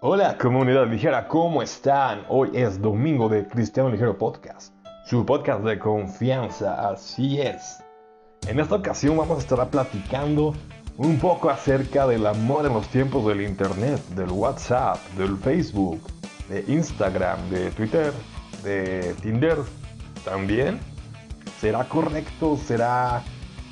Hola comunidad ligera, ¿cómo están? Hoy es domingo de Cristiano Ligero Podcast, su podcast de confianza, así es. En esta ocasión vamos a estar platicando un poco acerca del amor en los tiempos del Internet, del WhatsApp, del Facebook, de Instagram, de Twitter, de Tinder también. ¿Será correcto? ¿Será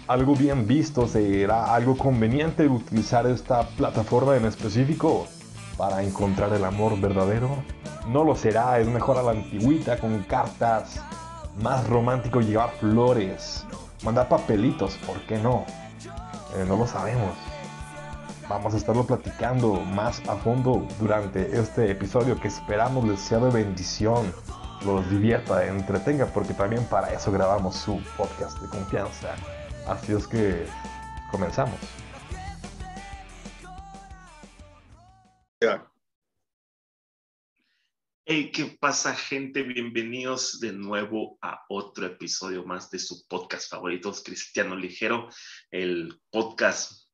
algo bien visto? ¿Será algo conveniente utilizar esta plataforma en específico? Para encontrar el amor verdadero? No lo será, es mejor a la antigüita con cartas, más romántico llevar flores, mandar papelitos, ¿por qué no? Eh, no lo sabemos. Vamos a estarlo platicando más a fondo durante este episodio que esperamos les sea de bendición, los divierta, entretenga, porque también para eso grabamos su podcast de confianza. Así es que comenzamos. Hey, ¿qué pasa, gente? Bienvenidos de nuevo a otro episodio más de su podcast favorito, Cristiano Ligero, el podcast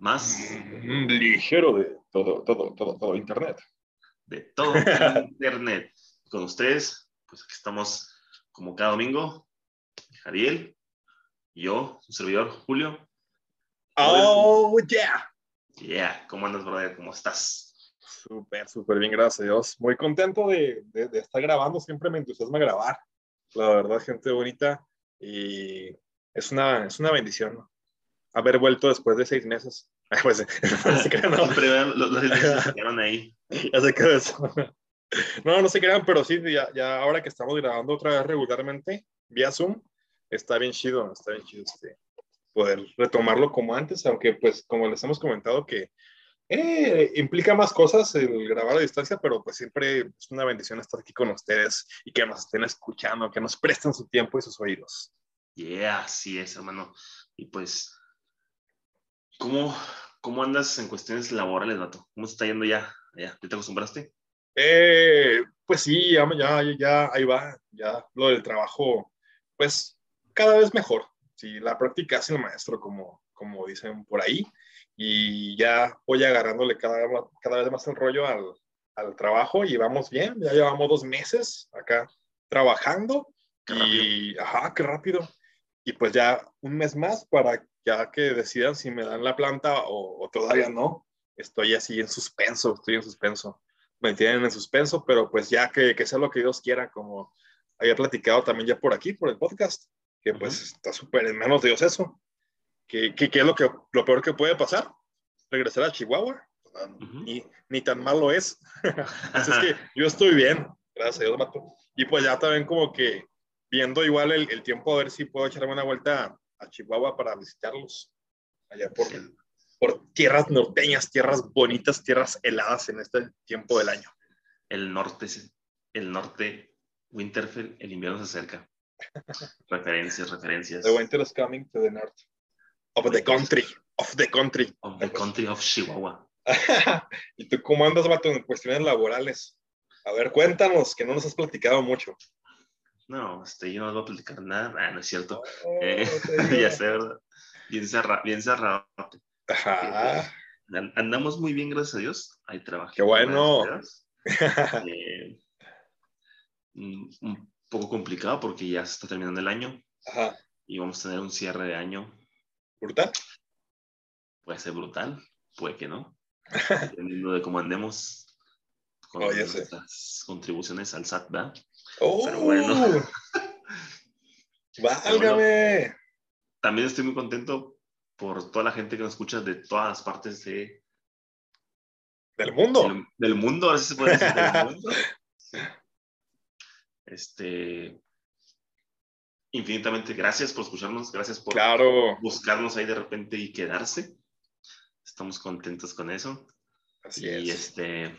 más mm, ligero de todo, todo, todo, todo Internet. De todo Internet. Con ustedes, pues aquí estamos como cada domingo, Jariel, yo, su servidor, Julio. Oh, yeah. Yeah, ¿cómo andas, brother? ¿Cómo estás? Súper, súper bien, gracias a Dios. Muy contento de, de, estar grabando, siempre me entusiasma grabar. La verdad, gente bonita. Y es una, es una bendición haber vuelto después de seis meses. pues, se quedan, no. los, los meses se quedaron ahí. Ya se quedó eso. No, no se quedan, pero sí, ya, ya ahora que estamos grabando otra vez regularmente, vía Zoom, está bien chido, está bien chido este, poder retomarlo como antes, aunque pues como les hemos comentado que eh, implica más cosas el grabar a distancia, pero pues siempre es una bendición estar aquí con ustedes y que nos estén escuchando, que nos presten su tiempo y sus oídos. Yeah, así es, hermano. Y pues, ¿cómo, cómo andas en cuestiones laborales, Vato? ¿Cómo está yendo ya? ¿Ya te acostumbraste? Eh, pues sí, ya, ya, ya, ahí va, ya lo del trabajo, pues cada vez mejor. Sí, la práctica es el maestro, como, como dicen por ahí y ya voy agarrándole cada, cada vez más el rollo al, al, trabajo y vamos bien, ya llevamos dos meses acá trabajando y, ajá, qué rápido. Y pues ya un mes más para ya que decidan si me dan la planta o, todavía no. Estoy así en suspenso, estoy en suspenso. Me tienen en suspenso, pero pues ya que, que sea lo que Dios quiera, como había platicado también ya por aquí, por el podcast, que pues está súper en menos de Dios eso. ¿Qué, qué, qué es lo, que, lo peor que puede pasar? Regresar a Chihuahua. ni, ni, tan malo es. Así es que yo estoy bien, gracias a Dios, Mato. Y pues ya también como que viendo igual el, el tiempo a ver si puedo echarme una vuelta a, Chihuahua para visitarlos. Allá por, por tierras norteñas, tierras bonitas, tierras heladas en este tiempo del año. El norte, el norte, Winterfell, el invierno se acerca. referencias, referencias. The winter is coming to the north. Of the country. Of the country. Of the country of Chihuahua. ¿Y tú cómo andas, Vato, en cuestiones laborales? A ver, cuéntanos, que no nos has platicado mucho. No, este, yo no voy a platicar nada. Ah, no es cierto. Oh, eh, ya sé, ¿verdad? Bien, cerrado. Bien cerrado. Ajá. Eh, andamos muy bien, gracias a Dios. Hay trabajo. Qué bueno. Eh, un poco complicado porque ya se está terminando el año. Ajá. Y vamos a tener un cierre de año ¿Brutal? Puede ser brutal, puede que no. Dependiendo de cómo andemos con las contribuciones al SAT, ¿verdad? ¡Oh! Pero bueno. ¡Válgame! también estoy muy contento por toda la gente que nos escucha de todas las partes de... ¿Del mundo? Del, mundo, ahora sí se puede decir del mundo. Este, infinitamente gracias por escucharnos, gracias por buscarnos ahí de repente y quedarse. Estamos contentos con eso. Así y este,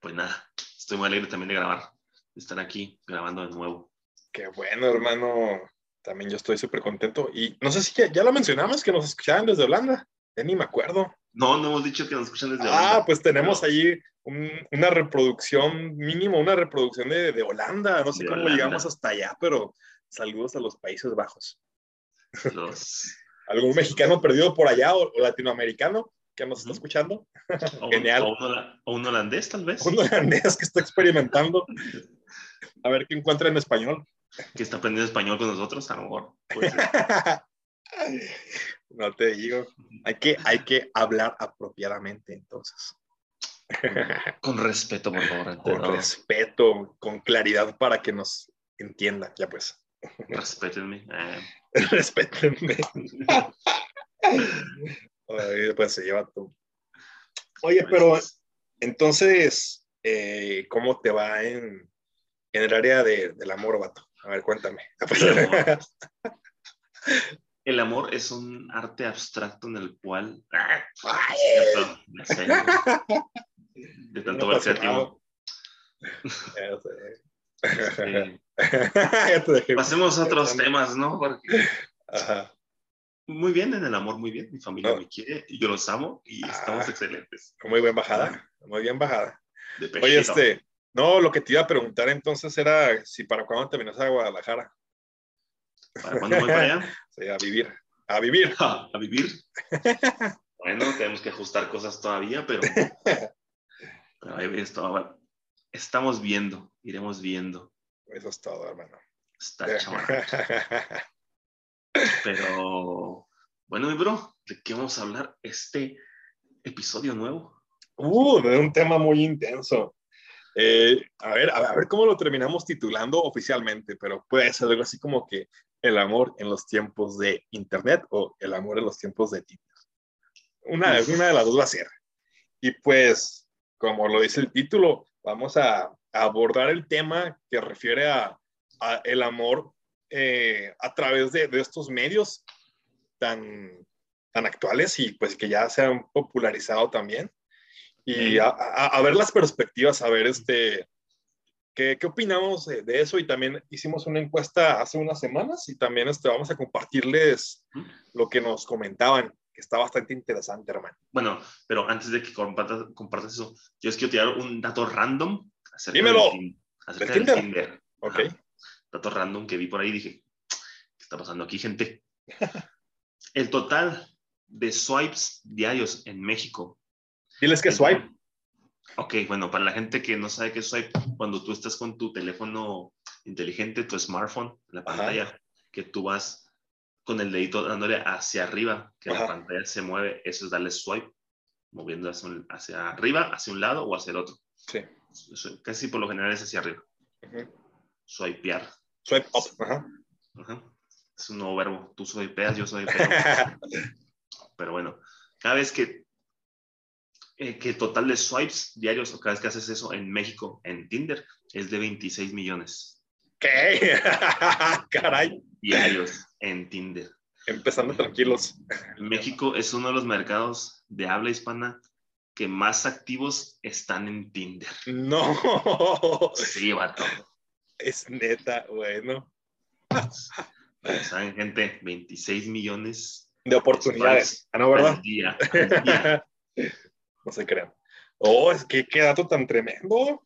pues nada, estoy muy alegre también de grabar, de estar aquí grabando de nuevo. Qué bueno, hermano. También yo estoy súper contento. Y no sé si ya, lo mencionamos, que nos escuchaban desde Holanda. Ya ni me acuerdo. No, no hemos dicho que nos escuchan desde Holanda. Ah, pues tenemos ahí una reproducción, mínimo una reproducción de, de Holanda. No sé cómo llegamos hasta allá, pero Saludos a los Países Bajos. ¿Algún mexicano perdido por allá o, latinoamericano? que nos está escuchando. O, Genial. O un, o un holandés, tal vez. Un holandés que está experimentando. A ver qué encuentra en español. Que está aprendiendo español con nosotros, a lo mejor. no te digo. Hay que, hay que hablar apropiadamente, entonces. Con respeto, por favor. Con respeto, con claridad para que nos entienda. Ya pues. Respétenme. Eh, Respétenme. Ay, pues se lleva tú. Oye, pero entonces, eh, ¿cómo te va en, en el área de- del amor, vato? A ver, cuéntame. El amor. El amor es un arte abstracto en el cual. Ah, Ay, cierto, sé, ¿no? De tanto ver creativo. Ya sé. Este, Ya te dejé. pasemos a otros temas, ¿no? Porque Ajá. muy bien en el amor, muy bien. Mi familia Oh. me quiere yo los amo y Ah. estamos excelentes. Muy bien bajada. Muy bien bajada. Oye, este, no, lo que te iba a preguntar entonces era si para cuándo te vienes a Guadalajara. ¿Para cuándo voy para allá? Sí, a vivir. A vivir. a vivir. Bueno, tenemos que ajustar cosas todavía, pero, pero ahí esto- estamos viendo, iremos viendo. Eso es todo, hermano. Está chaval. Pero bueno, mi bro, ¿de qué vamos a hablar este episodio nuevo? Uh, de un tema muy intenso. Eh, a, ver, a ver, cómo lo terminamos titulando oficialmente, pero puede ser algo así como que el amor en los tiempos de Internet o el amor en los tiempos de Tinder. Una, una de las dos va a ser. Y pues, como lo dice el título, vamos a abordar el tema que refiere a, a el amor eh, a través de, de estos medios tan, tan actuales y pues que ya se han popularizado también. Y a, a- a ver las perspectivas, a ver este, qué, qué opinamos de, de eso. Y también hicimos una encuesta hace unas semanas y también este, vamos a compartirles lo que nos comentaban, que está bastante interesante, hermano. Bueno, pero antes de que compartas, compartas eso, yo es quiero tirar un dato random acerca Dímelo. del, acerca ¿Del del Tinder? Tinder. ¿Ok? Ajá. Random que vi por ahí dije, ¿qué está pasando aquí, gente? El total de swipes diarios en México Diles que swipe. Ok, bueno, para la gente que no sabe qué es swipe, cuando tú estás con tu teléfono inteligente, tu smartphone, la Ajá. pantalla, que tú vas con el dedito dándole hacia arriba, que Ajá. la pantalla se mueve, eso es darle swipe, moviendo hacia, hacia arriba, hacia un lado o hacia el otro. Sí. Casi por lo general es hacia arriba, swipear. Swipe up. Ajá. Ajá. Es un nuevo verbo, tú swipeas, yo swipeo. Pero bueno, cada vez que, eh, que el total de swipes diarios o cada vez que haces eso en México, en Tinder, es de 26 millones ¿Qué? Caray. diarios en Tinder. Empezando tranquilos. México es uno de los mercados de habla hispana que más activos están en Tinder. No. Sí, vato. Es neta, bueno. ¿Saben, gente? 26 millones De oportunidades. Ah, no, al ¿verdad? día. al día. no se crean. Oh, es que qué dato tan tremendo.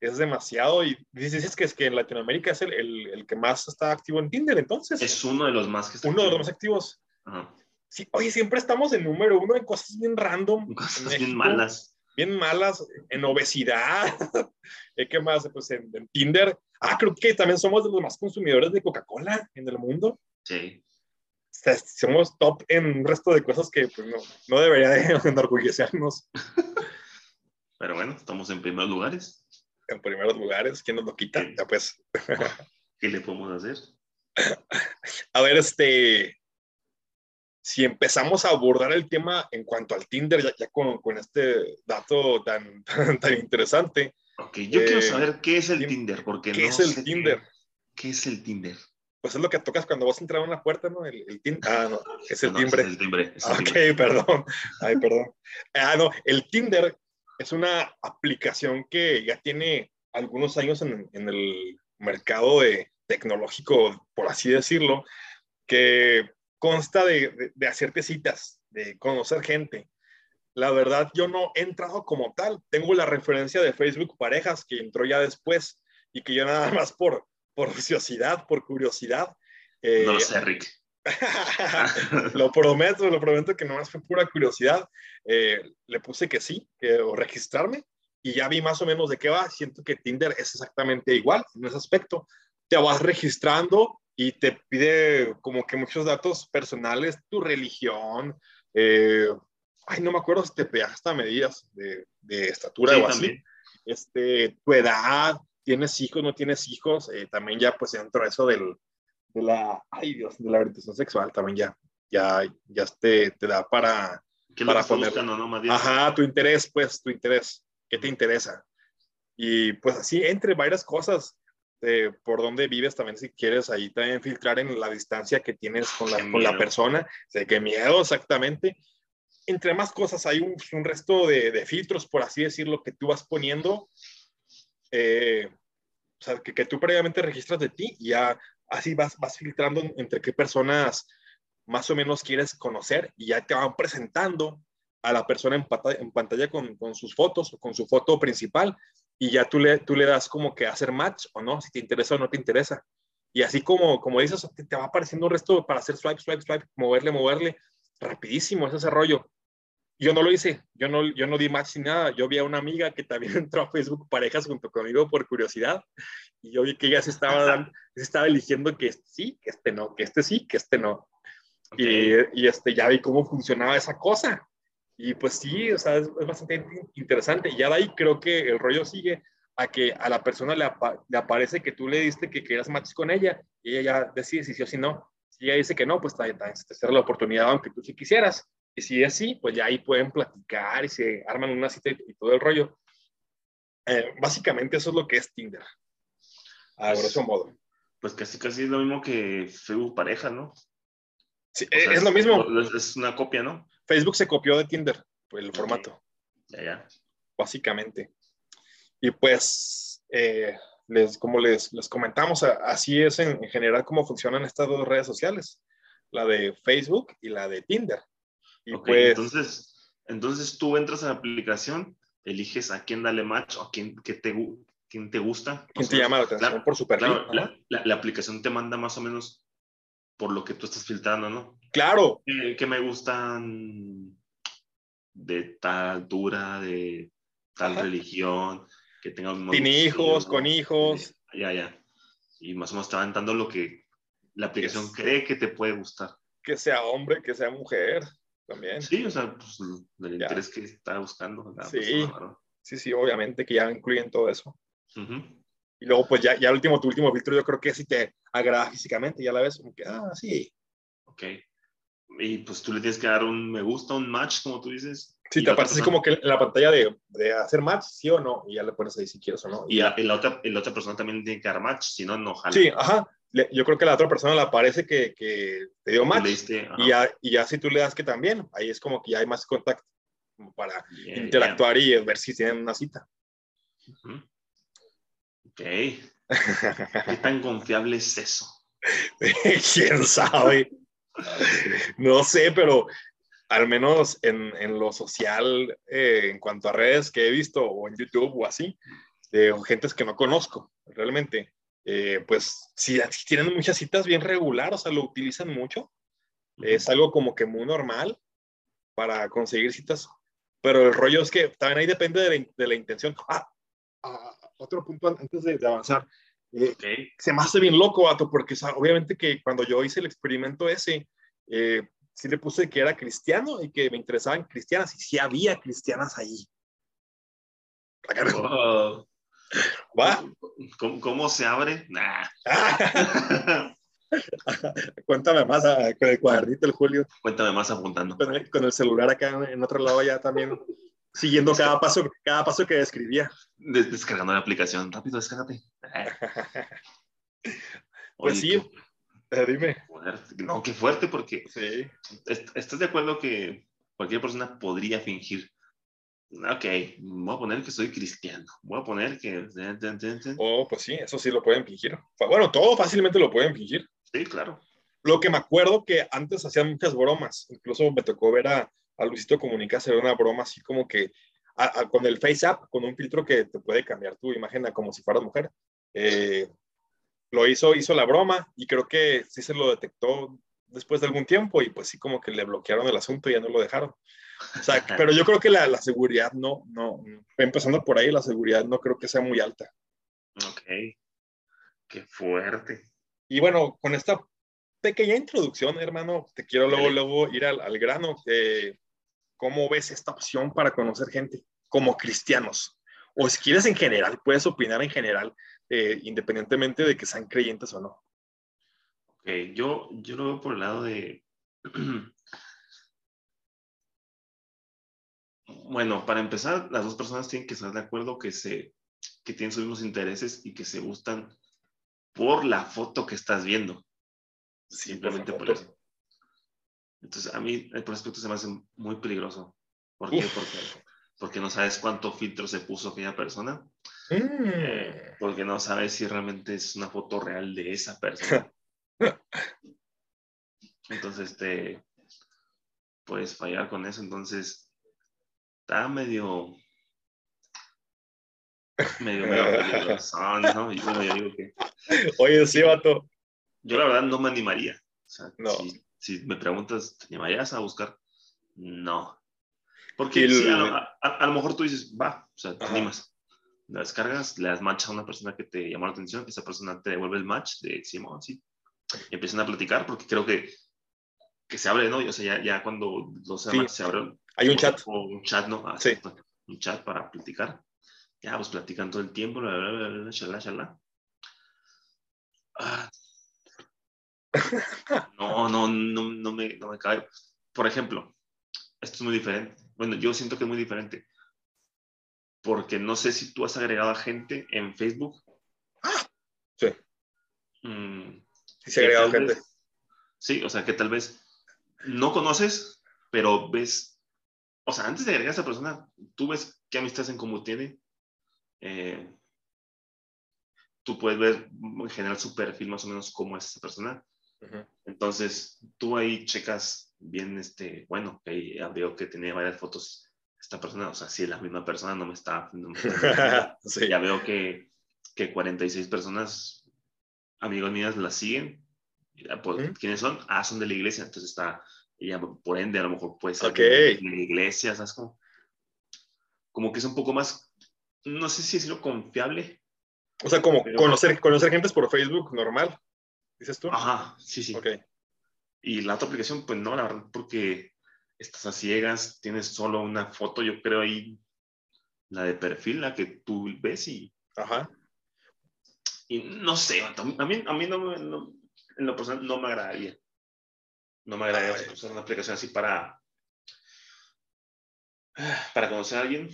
Es demasiado. Y dices que es que en Latinoamérica es el, el- el que más está activo en Tinder, entonces. Es uno de los más que está uno de los más activos. Ajá. Sí, oye, siempre estamos en número uno en cosas bien random. en Cosas México, bien malas. Bien malas, en obesidad. ¿Eh, ¿Qué más? Pues en, en Tinder. Ah, creo que también somos de los más consumidores de Coca-Cola en el mundo. Sí. O sea, somos top en un resto de cosas que pues, no, no debería de enorgullecernos Pero bueno, estamos en primeros lugares. en primeros lugares. ¿Quién nos lo quita? Sí. Ya pues. ¿Qué le podemos hacer? A ver, este. Si empezamos a abordar el tema en cuanto al Tinder, ya, ya con, con este dato tan, tan, tan interesante, Ok, yo Eh, quiero saber qué es el Tinder, porque ¿qué no es el sé Tinder? ¿Qué, qué es el Tinder? pues es lo que tocas cuando vas a entrar a una puerta, ¿no? El, el tin- Ah, no, es el No, timbre. Es el timbre. es el Ok, timbre. perdón. Ay, perdón. Ah, no, el Tinder es una aplicación que ya tiene algunos años en, en el mercado de tecnológico, por así decirlo, que consta de, de- de hacerte citas, de conocer gente. La verdad, yo no he entrado como tal. Tengo la referencia de Facebook Parejas, que entró ya después, y que yo nada más por, por ociosidad, por curiosidad. eh, No lo sé, Rick. lo prometo, lo prometo que nomás fue pura curiosidad. Eh, le puse que sí, que o registrarme y ya vi más o menos de qué va. Siento que Tinder es exactamente igual en ese aspecto. Te vas registrando y te pide como que muchos datos personales, tu religión, eh, ay, no me acuerdo si te pedía hasta medidas de, de estatura o así, este, tu edad, tienes hijos, no tienes hijos, eh, también ya pues dentro de eso del, de la, ay Dios, de la orientación sexual, también ya, ya, ya te, te da para, para poner, ¿no? ajá, tu interés, pues, tu interés qué te interesa. Y pues así, entre varias cosas, de por dónde vives también, si quieres, ahí también filtrar en la distancia que tienes con la, con la persona. de qué miedo, exactamente. Entre más cosas, hay un, un resto de, de, filtros, por así decirlo, que tú vas poniendo. Eh, o sea, que, que, tú previamente registras de ti y ya así vas, vas filtrando entre qué personas más o menos quieres conocer y ya te van presentando a la persona en, pantalla, en pantalla con, con, sus fotos o con su foto principal y ya tú le, tú le das como que hacer match o no, si te interesa o no te interesa. Y así como, como dices, te, te va apareciendo un resto para hacer swipe, swipe, swipe, moverle, moverle, rapidísimo es ese rollo. Yo no lo hice, yo no, yo no di match ni nada. Yo vi a una amiga que también entró a Facebook Parejas junto conmigo por curiosidad y yo vi que ella se estaba, dando, se estaba eligiendo que este sí, que este no, que este sí, que este no. Okay. Y, y, este, ya vi cómo funcionaba esa cosa. Y pues sí, o sea, es, es, bastante interesante. Y ya de ahí creo que el rollo sigue a que a la persona le, apa le aparece que tú le diste que querías match con ella y ella ya decide si sí o si no. Si ella dice que no, pues también te cierra la oportunidad aunque tú sí quisieras. Y si es así, pues ya ahí pueden platicar y se arman una cita y, todo el rollo. Eh, básicamente eso es lo que es Tinder, a pues, grosso modo. Pues casi casi es lo mismo que Facebook pareja, ¿no? Sí, o sea, es, es, lo mismo. Es una copia, ¿no? Facebook se copió de Tinder, el formato. Ya, ya. Básicamente. Y pues, eh, les, como les, les, comentamos, así es en, en, general cómo funcionan estas dos redes sociales, la de Facebook y la de Tinder. Y okay, pues, entonces, entonces tú entras a la aplicación, eliges a quién dale match o a quién que te, quién te gusta. ¿Quién te llama la atención por su perfil? Claro, la, la, la, aplicación te manda más o menos por lo que tú estás filtrando, ¿no? Claro. Eh, que me gustan de tal altura, de tal Ajá. religión, que tengan... Sin hijos, con hijos. Eh, ya, ya. Y más o menos te van dando lo que la aplicación es, cree que te puede gustar. Que sea hombre, que sea mujer, también. Sí, o sea, pues el ya. interés que está buscando. sí, persona, sí, sí, obviamente que ya incluyen todo eso. Uh -huh. Y luego, pues ya, ya el último, tu último filtro, yo creo que si te agrada físicamente, ya la ves como que, ah, sí. Ok. Y pues tú le tienes que dar un me gusta, un match, como tú dices. Sí, te aparece así como que en la pantalla de, de, hacer match, sí o no, y ya le pones ahí si quieres o no. Y, y la, otra, la otra persona también tiene que dar match, si no, no jala. Sí, ajá. Le, yo creo que la otra persona le aparece que, que te dio match. Diste, y, ya, y ya si tú le das que también, ahí es como que ya hay más contacto para yeah, interactuar yeah. y ver si tienen una cita. Uh -huh. Ok. ¿Qué tan confiable es eso? ¿Quién sabe? No sé, pero al menos en, en lo social, eh, en cuanto a redes que he visto, o en YouTube o así, de gentes que no conozco, realmente, eh, pues si, si, tienen muchas citas bien regular, o sea, lo utilizan mucho, es algo como que muy normal para conseguir citas, pero el rollo es que también ahí depende de la, de la intención. Ah, ah, otro punto antes de, de avanzar. Eh, okay. Se me hace bien loco, Vato, porque o sea, obviamente que cuando yo hice el experimento ese, eh, sí le puse que era cristiano y que me interesaban cristianas y sí había cristianas ahí. Wow. ¿Va? ¿Cómo, ¿Cómo, se abre? Nah. Cuéntame más a, con el cuadernito, el Julio. Cuéntame más apuntando. Con el, con el celular acá en otro lado ya también siguiendo cada paso, cada paso que describía. Des descargando la aplicación, rápido, descárgate. pues Oye, sí, eh, dime. No, qué fuerte, porque sí. ¿estás de acuerdo que cualquier persona podría fingir? Ok, voy a poner que soy cristiano, voy a poner que... Oh, pues sí, eso sí lo pueden fingir. Bueno, todo fácilmente lo pueden fingir. Sí, claro. Lo que me acuerdo que antes hacían muchas bromas, incluso me tocó ver a, a Luisito Comunica hacer una broma así como que a, a, con el Face App, con un filtro que te puede cambiar tu imagen a como si fueras mujer. Eh, lo hizo, hizo la broma y creo que sí se lo detectó después de algún tiempo y pues sí como que le bloquearon el asunto y ya no lo dejaron. O sea, pero yo creo que la, la, seguridad no, no, empezando por ahí, la seguridad no creo que sea muy alta. Ok, qué fuerte. Y bueno, con esta pequeña introducción, hermano, te quiero luego, luego ir al, al grano. Eh, ¿Cómo ves esta opción para conocer gente como cristianos? O si quieres en general, puedes opinar en general, eh, independientemente de que sean creyentes o no. Ok, yo, yo lo veo por el lado de... bueno, para empezar, las dos personas tienen que estar de acuerdo que, se, que tienen sus mismos intereses y que se gustan por la foto que estás viendo. Simplemente por, eso. Entonces, a mí el prospecto se me hace muy peligroso. ¿Por qué? Porque, porque no sabes cuánto filtro se puso aquella persona. Mm. porque no sabes si realmente es una foto real de esa persona. Entonces, este, puedes fallar con eso. Entonces, está medio, medio, medio peligroso, ¿no? Y bueno, yo digo que... Oye, sí, vato. Yo la verdad no me animaría. O sea, no. si, me preguntas, ¿te animarías a buscar? No. Porque a, lo mejor tú dices, va, o sea, te animas. La descargas, le das match a una persona que te llamó la atención, esa persona te devuelve el match de Simón, sí. Y empiezan a platicar, porque creo que, que se abre, ¿no? O sea, ya, ya cuando los sí. se abren. Hay un chat. O un chat, ¿no? Ah, sí. Un chat para platicar. Ya, pues platican todo el tiempo, bla, bla, bla, bla, shalá, shalá. Ah, no, no, no, no, me, no me cae. Por ejemplo, esto es muy diferente. Bueno, yo siento que es muy diferente. Porque no sé si tú has agregado a gente en Facebook. Ah, sí. Mm, sí, he agregado gente. sí, o sea, que tal vez no conoces, pero ves. O sea, antes de agregar a esa persona, tú ves qué amistades en común tiene. Eh, tú puedes ver en general su perfil más o menos cómo es esa persona entonces, tú ahí checas bien, este, bueno, ahí veo que tenía varias fotos esta persona, o sea, si es la misma persona, no me está... Ya veo que, que 46 personas, amigos mías, la siguen. Pues, ¿Quiénes son? Ah, son de la iglesia, entonces está, ella por ende a lo mejor puede ser de la iglesia, ¿sabes? Como, como que es un poco más, no sé si decirlo confiable. O sea, como conocer, conocer gente por Facebook normal dices tú. Ajá, sí, sí. Ok. Y la otra aplicación, pues no, la verdad, porque estás a ciegas, tienes solo una foto, yo creo ahí, la de perfil, la que tú ves y... Ajá. Y no sé, a mí, a mí no, me, no en lo personal no me agradaría. No me agradaría usar una aplicación así para, para conocer a alguien.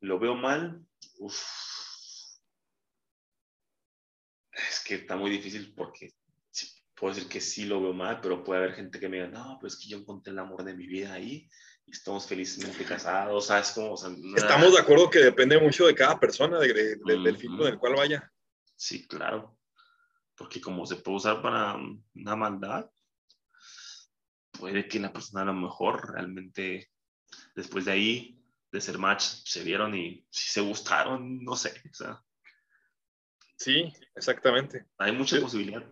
Lo veo mal. Es que está muy difícil porque puedo decir que sí lo veo mal, pero puede haber gente que me diga, no, pues es que yo encontré el amor de mi vida ahí y estamos felizmente casados, ¿sabes cómo? Estamos de acuerdo que depende mucho de cada persona, de, del filtro en el cual vaya. Sí, claro. Porque como se puede usar para una maldad, puede que la persona a lo mejor realmente después de ahí, de ser match, se vieron y si se gustaron, no sé. O sea, sí, exactamente. Hay mucha posibilidad.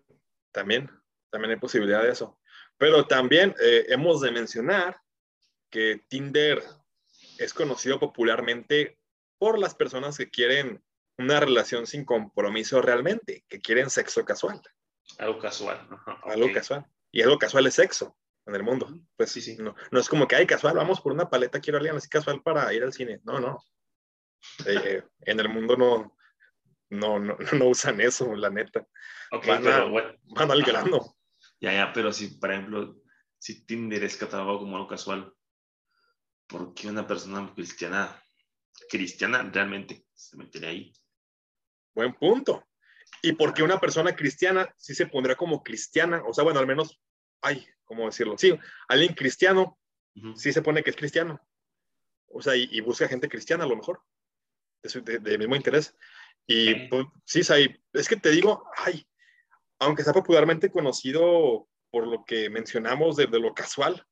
También también hay posibilidad de eso. Pero también eh, hemos de mencionar que Tinder es conocido popularmente por las personas que quieren una relación sin compromiso realmente, que quieren sexo casual. Algo casual. Algo casual. Y algo casual es sexo en el mundo. Pues sí, sí. No, no es como que hay casual, vamos por una paleta, quiero alguien así casual para ir al cine. No, no. Eh, eh, en el mundo no, no, no, no, usan eso, la neta. van, van, al grano. Ya, ya, pero si, por ejemplo, si Tinder es catalogado como algo casual, ¿por qué una persona cristiana, cristiana realmente se metería ahí? Buen punto. ¿Y por qué una persona cristiana sí se pondría como cristiana? O sea, bueno, al menos, ay, ¿cómo decirlo? Sí, alguien cristiano sí se pone que es cristiano. O sea, y, busca gente cristiana a lo mejor, de, de, mismo interés. Y pues, sí, es que te digo, ay, aunque sea popularmente conocido por lo que mencionamos de, lo casual,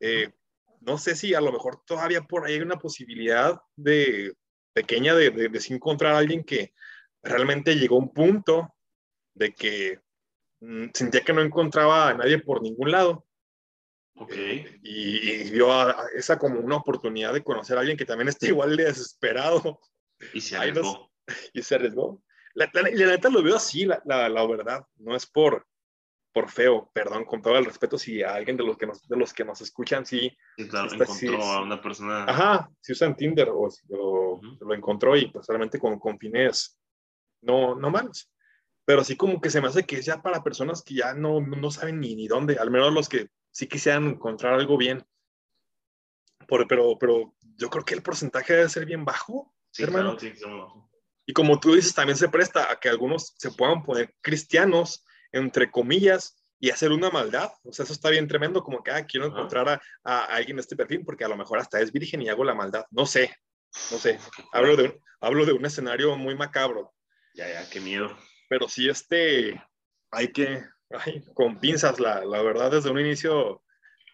eh, no sé si a lo mejor todavía por ahí hay una posibilidad de pequeña de, de, encontrar a alguien que realmente llegó a un punto de que mm, sentía que no encontraba a nadie por ningún lado. Ok. Eh, y, y vio a- a esa como una oportunidad de conocer a alguien que también esté igual de desesperado Y se los- arriesgó. y se arriesgó. La, la- la neta lo veo así, la, la, la verdad. No es por, por feo, perdón, con todo el respeto, si a alguien de los que nos, de los que nos escuchan, sí, Sí, claro, encontró a una persona. ajá, si usan Tinder o, o Ujú. lo encontró y pues realmente con, con fines no, no malos. Pero sí como que se me hace que es ya para personas que ya no, no saben ni, ni dónde, al menos los que sí quisieran encontrar algo bien. Por- pero, pero yo creo que el porcentaje debe ser bien bajo. Sí, hermano. claro, sí, bajó. Y como tú dices, también se presta a que algunos se puedan poner cristianos, entre comillas, y hacer una maldad. O sea, eso está bien tremendo, como que, ah, quiero encontrar a, a alguien de este perfil, porque a lo mejor hasta es virgen y hago la maldad. No sé, no sé. Hablo de un, hablo de un escenario muy macabro, Ya, ya, qué miedo. pero sí este, hay que, ay, con pinzas, la, la verdad, desde un inicio,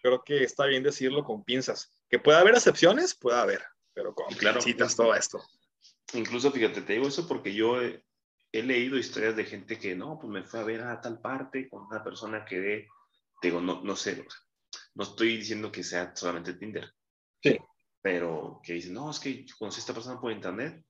creo que está bien decirlo con pinzas. Que pueda haber excepciones, puede haber, pero con claro. pincitas todo esto. Incluso, fíjate, te digo eso porque yo he, he leído historias de gente que no, pues me fue a ver a tal parte con una persona que de, te digo, no, no sé, no estoy diciendo que sea solamente Tinder. Sí. Pero que dicen, no, es que conocí a esta persona por internet,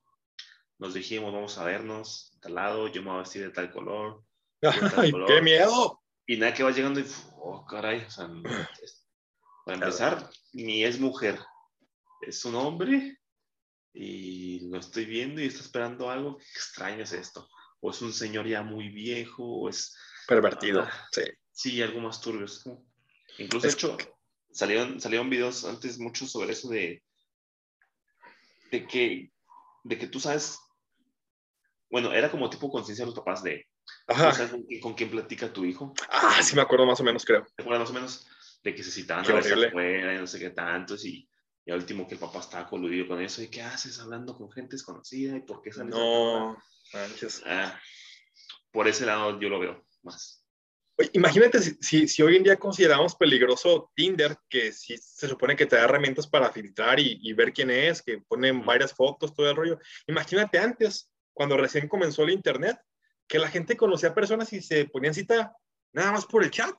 nos dijimos, vamos a vernos, tal lado, yo me voy a vestir de tal color, ¡Ay, qué miedo! y nada que va llegando y, oh, caray, o sea, para empezar, ni es mujer, es un hombre y lo estoy viendo y está esperando algo, qué extraño es esto. O es un señor ya muy viejo, o es, Pervertido, Ah. sí. sí, algo más turbio. es Incluso, de Es hecho, salieron, salieron videos antes mucho sobre eso de, de, que, de que tú sabes, bueno, era como tipo conciencia de los papás de, ¿tú Ajá. sabes con, quién- con quién platica tu hijo? Ah, sí me acuerdo más o menos, creo. ¿Te acuerdas más o menos? De que se citaban a horrible. afuera y no sé qué tantos y, y al último que el papá estaba coludido con eso y qué haces hablando con gente desconocida y por qué sales No. Ah, por ese lado yo lo veo más. Oye, imagínate si, si, si hoy en día consideramos peligroso Tinder, que sí se supone que te da herramientas para filtrar y, y ver quién es, que ponen varias fotos, todo el rollo. Imagínate antes, cuando recién comenzó el Internet, que la gente conocía personas y se ponían cita nada más por el chat,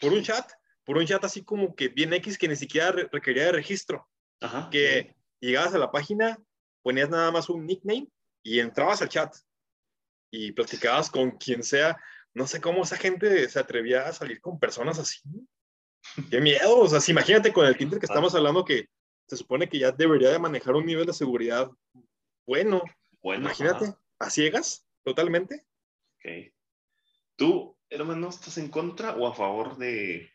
por un chat, por un chat así como que bien X que ni siquiera re- requería de registro. Ajá. que llegabas a la página, ponías nada más un nickname y entrabas al chat y platicabas con quien sea. No sé cómo esa gente se atrevía a salir con personas así. Qué miedo. O sea, si imagínate con el Tinder que estamos hablando que se supone que ya debería de manejar un nivel de seguridad bueno. Bueno, imagínate, ajá, a ciegas, totalmente. ok. ¿Tú, hermano, estás en contra o a favor de,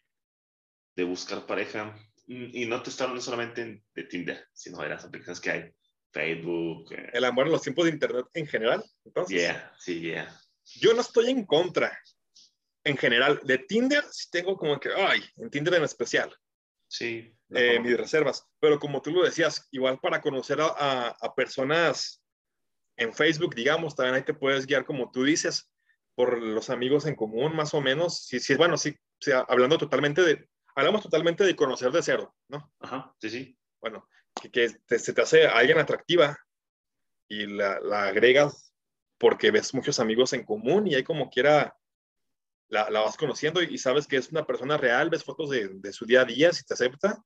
de buscar pareja? Mm, Y no te estoy hablando solamente en- de Tinder, sino de las aplicaciones que hay. Facebook. eh, El amor en los tiempos de Internet en general. Entonces, yeah, sí, yeah. Yo no estoy en contra. En general, de Tinder sí tengo como que, ay, en Tinder en especial, Sí. eh, mis reservas. Pero como tú lo decías, igual para conocer a, a- a personas en Facebook, digamos, también ahí te puedes guiar como tú dices, por los amigos en común, más o menos. Sí, sí, bueno, sí, sí, hablando totalmente de, hablamos totalmente de conocer de cero, ¿no? Ajá, sí, sí. Bueno, que, que te- se te hace a alguien atractiva y la, la agregas porque ves muchos amigos en común y ahí como quiera la, la vas conociendo y, y sabes que es una persona real, ves fotos de, de su día a día, si te acepta.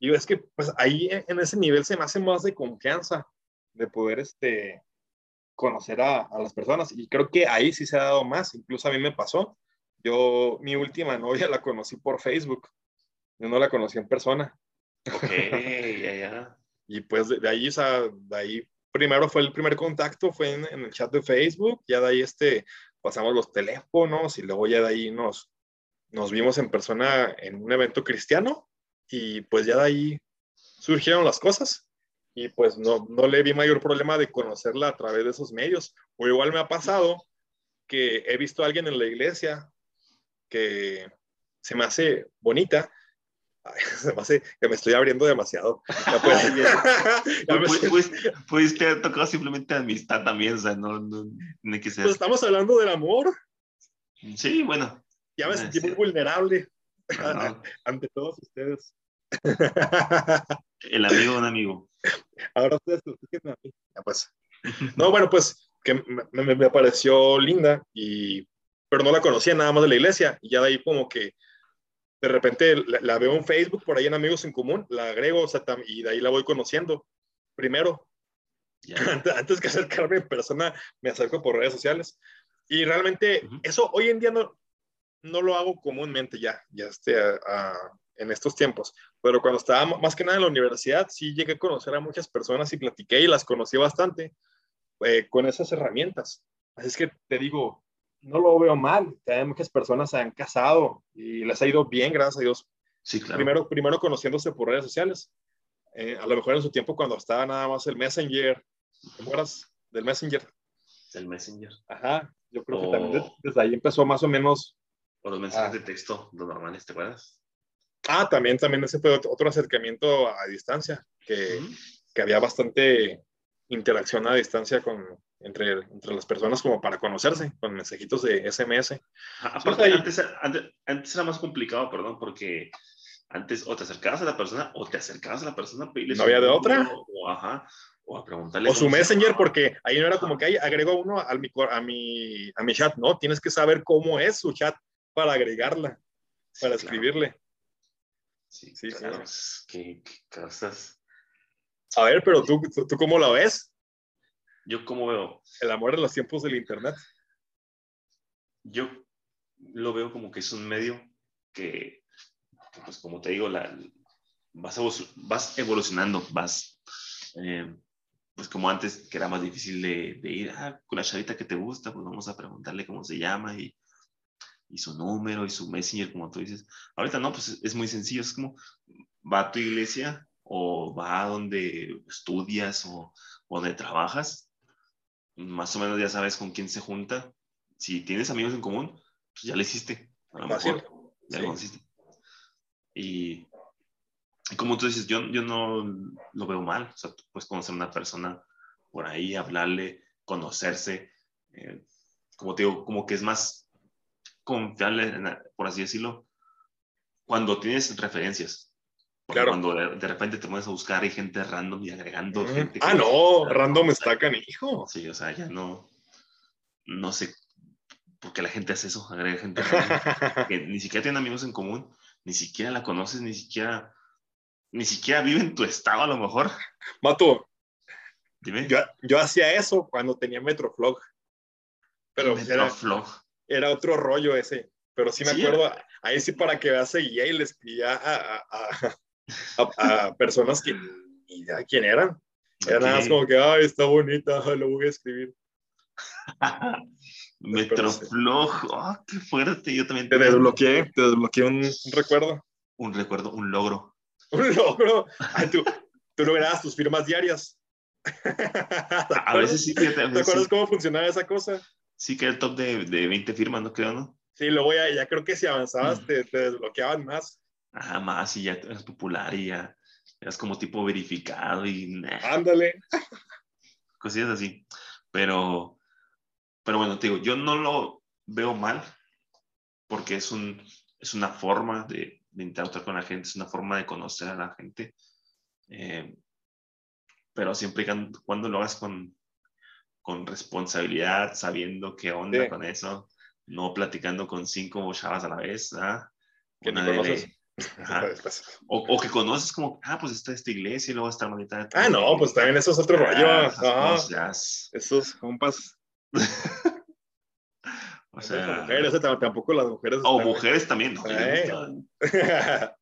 Y es que pues ahí en ese nivel se me hace más de confianza, de poder este, conocer a, a las personas. Y creo que ahí sí se ha dado más, incluso a mí me pasó. Yo, mi última novia la conocí por Facebook, yo no la conocí en persona. Ok, ya, ya. Y pues de, de ahí, o sea, de ahí primero fue el primer contacto, fue en, en el chat de Facebook, ya de ahí este, pasamos los teléfonos y luego ya de ahí nos, nos vimos en persona en un evento cristiano y pues ya de ahí surgieron las cosas y pues no, no le vi mayor problema de conocerla a través de esos medios. O igual me ha pasado que he visto a alguien en la iglesia que se me hace bonita. Ay, se me hace que me estoy abriendo demasiado. Ya pues, ya me- Pues, pues, pudiste haber tocado simplemente amistad también, o sea, no, no, no hay que ser. pues estamos hablando del amor. Sí, bueno. Ya me sentí sí. muy vulnerable no, ante todos ustedes. el amigo de un amigo. Ahora ustedes a mí. Pues. No, bueno, pues que me, me- me pareció linda y pero no la conocía nada más de la iglesia. Y ya de ahí como que de repente la, veo en Facebook, por ahí en Amigos en Común, la agrego, o sea, y de ahí la voy conociendo primero. Antes, que acercarme en persona, me acerco por redes sociales. Y realmente eso hoy en día no, no lo hago comúnmente ya, ya esté en estos tiempos. Pero cuando estaba más que nada en la universidad, sí llegué a conocer a muchas personas y platiqué y las conocí bastante eh, con esas herramientas. Así es que te digo, no lo veo mal. Que muchas personas se han casado y les ha ido bien, gracias a Dios. Sí, claro. Primero, primero conociéndose por redes sociales. Eh, a lo mejor en su tiempo cuando estaba nada más el Messenger. ¿Te acuerdas del Messenger? Del Messenger. Ajá. Yo creo que también desde, ahí empezó más o menos. O los mensajes de texto, los normales, ¿te acuerdas? Ah, también, también ese fue otro acercamiento a distancia, que, que había bastante interacción a distancia con, entre, entre las personas como para conocerse, con mensajitos de SMS. Aparte, antes, antes, era más complicado, perdón, porque antes o te acercabas a la persona o te acercabas a la persona no había de otra. o, ajá, o a preguntarle o su messenger porque ahí no era como que ahí agrego uno a mi, a mi a mi chat no tienes que saber cómo es su chat para agregarla para escribirle. Sí, sí claro. qué, cosas a ver pero tú, tú cómo la ves yo cómo veo. El amor en los tiempos del internet. Yo lo veo como que es un medio que pues como te digo, la, vas, vas evolucionando, vas, eh, pues como antes, que era más difícil de, ir ah, con la chavita que te gusta, pues vamos a preguntarle cómo se llama y, y, su número y su messenger, como tú dices. Ahorita no, pues es, muy sencillo, es como, va a tu iglesia o va a donde estudias o, donde trabajas, más o menos ya sabes con quién se junta. Si tienes amigos en común, pues ya le hiciste. A lo mejor, ya lo hiciste. Y, como tú dices, yo, yo no lo veo mal. O sea, tú puedes conocer a una persona por ahí, hablarle, conocerse. Eh, como te digo, como que es más confiable, por así decirlo, cuando tienes referencias. Claro. Cuando de, repente te pones a buscar hay gente random y agregando gente. Ah, no, random está canijo. Sí, o sea, ya no, no sé por qué la gente hace eso, agrega gente que ni siquiera tienen amigos en común ni siquiera la conoces, ni siquiera, ni siquiera vive en tu estado a lo mejor. Mato, Dime. Yo, yo hacía eso cuando tenía Metroflog. Pero Metroflog. Era, era, otro rollo ese. Pero sí me acuerdo, ahí sí para que veas seguía y le escribía a, a, a, personas que ni idea quién eran. Era nada más como que, ay, está bonita, lo voy a escribir. Metroflog, oh, qué fuerte. Yo también. Te desbloqueé, te desbloqueé un, recuerdo. Un recuerdo, un logro. Un logro. tú, tú lograbas tus firmas diarias. A veces sí. ¿Te, acuerdas cómo funcionaba esa cosa? Sí, que era el top de, de 20 firmas, ¿no creo, no? Sí, luego ya, ya creo que si avanzabas mm. te, te, desbloqueaban más. Ajá, más y ya eras popular y ya eras como tipo verificado y... Ándale. Cosillas así. Pero, pero bueno, te digo, yo no lo veo mal porque es, un, es una forma de, de interactuar con la gente, es una forma de conocer a la gente. Eh, pero siempre y cuando lo hagas con, con responsabilidad, sabiendo qué onda con eso, no platicando con cinco chavas a la vez, ¿ah? Que no conoces. O, o, que conoces como, ah, pues está esta iglesia y luego está manita. Ah, no, pues también eso es otro rollo. Esos compas o sea, mujeres, tampoco las mujeres. O mujeres también, ¿no?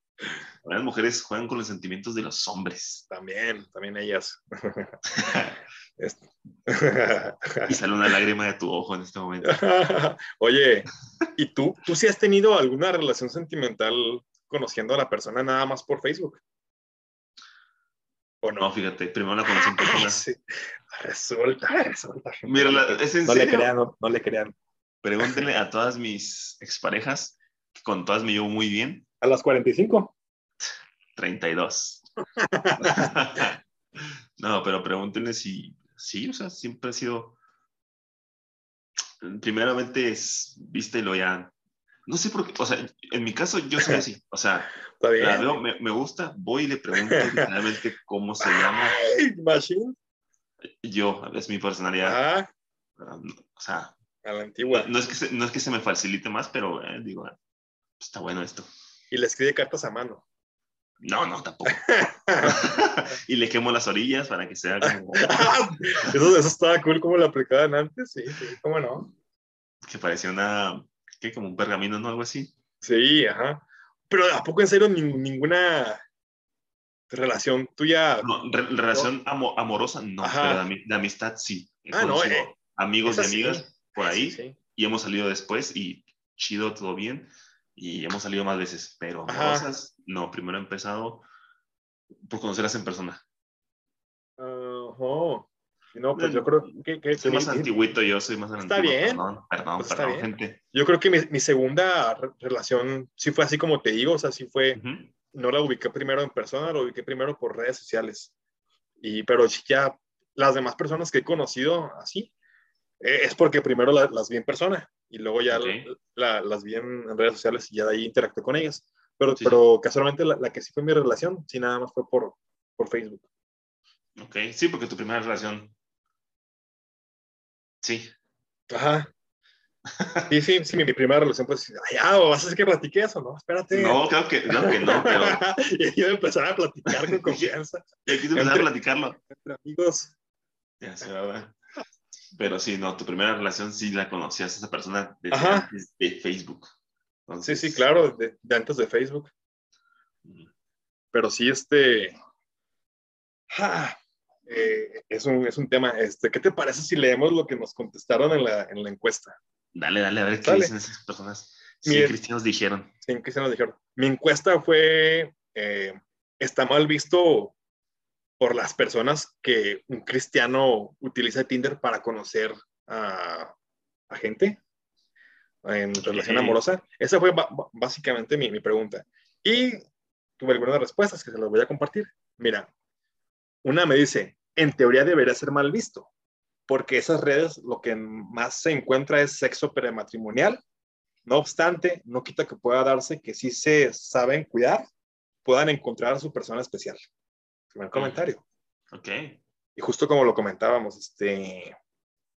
Las mujeres juegan con los sentimientos de los hombres. También, también ellas. y sale una lágrima de tu ojo en este momento. Oye, ¿y tú? ¿Tú sí has tenido alguna relación sentimental conociendo a la persona nada más por Facebook? ¿O no? fíjate, primero la conocí en persona. Sí. Resulta, resulta. Mira, ¿es en no le crean, no, le crean. Pregúntenle a todas mis exparejas, que con todas me llevo muy bien. ¿A las 45? 32. no, pero pregúntenle si, sí, o sea, siempre ha sido, primeramente es, viste, lo ya, no sé por qué, o sea, en mi caso yo soy así, o sea, la veo, me, me, gusta, voy y le pregunto literalmente cómo se llama. Machine. Yo, es mi personalidad. Ah. O sea, A la antigua. No, es, que se, no es que se me facilite más, pero eh, digo, está bueno esto. Y le escribe cartas a mano. No, no, tampoco. y le quemo las orillas para que sea como. eso, eso estaba cool como lo aplicaban antes, sí, sí, cómo no. Que parecía una. ¿Qué? Como un pergamino, ¿no? Algo así. Sí, ajá. Pero ¿a poco en serio ninguna relación tuya? No, relación amorosa, no. Pero de, amistad, sí. ah, no, eh, amigos y amigas por ahí. Y hemos salido después y chido, todo bien y hemos salido más veces, pero amorosas, no, primero he empezado por conocerlas en persona. Uh, No, pues yo creo que... que soy más antiguito, yo soy más Está bien. Perdón, perdón, pues perdón gente. Yo creo que mi, mi, segunda relación sí fue así como te digo, o sea, sí fue... No la ubiqué primero en persona, la ubiqué primero por redes sociales. Y, pero ya las demás personas que he conocido así, eh, es porque primero las vi en persona y luego ya las vi en, redes sociales y ya de ahí interactué con ellas. Pero, pero casualmente la, que sí fue mi relación, sí nada más fue por, por Facebook. Ok, sí, porque tu primera relación. Sí. Ajá. Sí, sí, sí, mi, primera relación, pues, ya, ¿vas a hacer que platique eso? No, espérate. No, creo que, no, que no, pero. y yo empezaba a platicar con confianza. y aquí empezar a platicarlo. Entre amigos. Ya se va, pero sí, no, tu primera relación sí la conocías a esa persona de, de Facebook. Sí, sí, claro, de, antes de Facebook. Pero sí, este. Eh, es, un, es un tema. Este, ¿Qué te parece si leemos lo que nos contestaron en la, en la encuesta? Dale, dale, a ver qué dicen esas personas. Sí, cristianos dijeron. Sí, cristianos dijeron. Mi encuesta fue: eh, ¿está mal visto por las personas que un cristiano utiliza Tinder para conocer a, gente en relación amorosa? Esa fue básicamente mi, pregunta. Y tuve algunas respuestas que se las voy a compartir. Mira, una me dice, en teoría debería ser mal visto, porque esas redes lo que más se encuentra es sexo prematrimonial. No obstante, no quita que pueda darse que si se saben cuidar, puedan encontrar a su persona especial primer comentario. Ok. Y justo como lo comentábamos, este,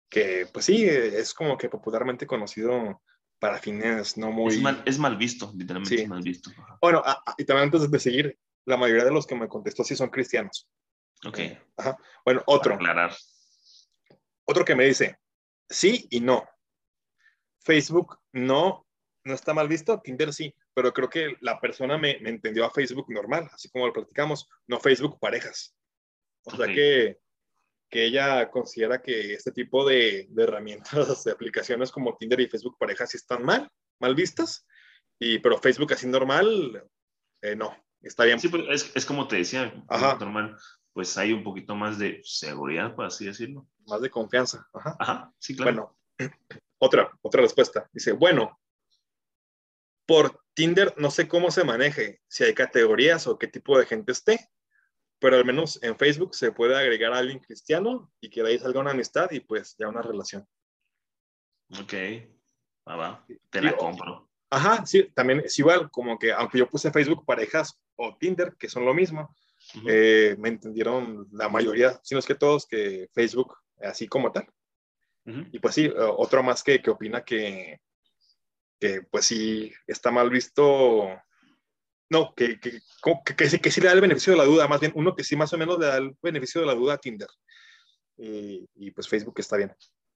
que pues sí, es como que popularmente conocido para fines no muy... Es mal, es mal visto, literalmente es mal visto. Bueno, y también antes de seguir, la mayoría de los que me contestó sí son cristianos. Ok. Ajá. Bueno, otro. aclarar. Otro que me dice, sí y no. Facebook no, no está mal visto, Tinder sí pero creo que la persona me, entendió a Facebook normal, así como lo platicamos, no Facebook parejas. O sea que, que ella considera que este tipo de, de, herramientas, de aplicaciones como Tinder y Facebook parejas sí están mal, mal vistas, y, pero Facebook así normal, eh, no, está bien. Sí, pues es, es como te decía, normal, pues hay un poquito más de seguridad, por así decirlo. Más de confianza. Ajá, Ajá sí, claro. Bueno, otra, otra respuesta. Dice, bueno, por Tinder no sé cómo se maneje, si hay categorías o qué tipo de gente esté, pero al menos en Facebook se puede agregar a alguien cristiano y que de ahí salga una amistad y pues ya una relación. Ok, va, va, te la compro. Ajá, sí, también es igual, como que aunque yo puse Facebook parejas o Tinder, que son lo mismo, eh, me entendieron la mayoría, si no es que todos, que Facebook, así como tal. Y pues sí, otro más que, que opina que, que pues sí está mal visto, no, que, que, que, sí, que sí le da el beneficio de la duda, más bien uno que sí más o menos le da el beneficio de la duda a Tinder. Y, y pues Facebook está bien.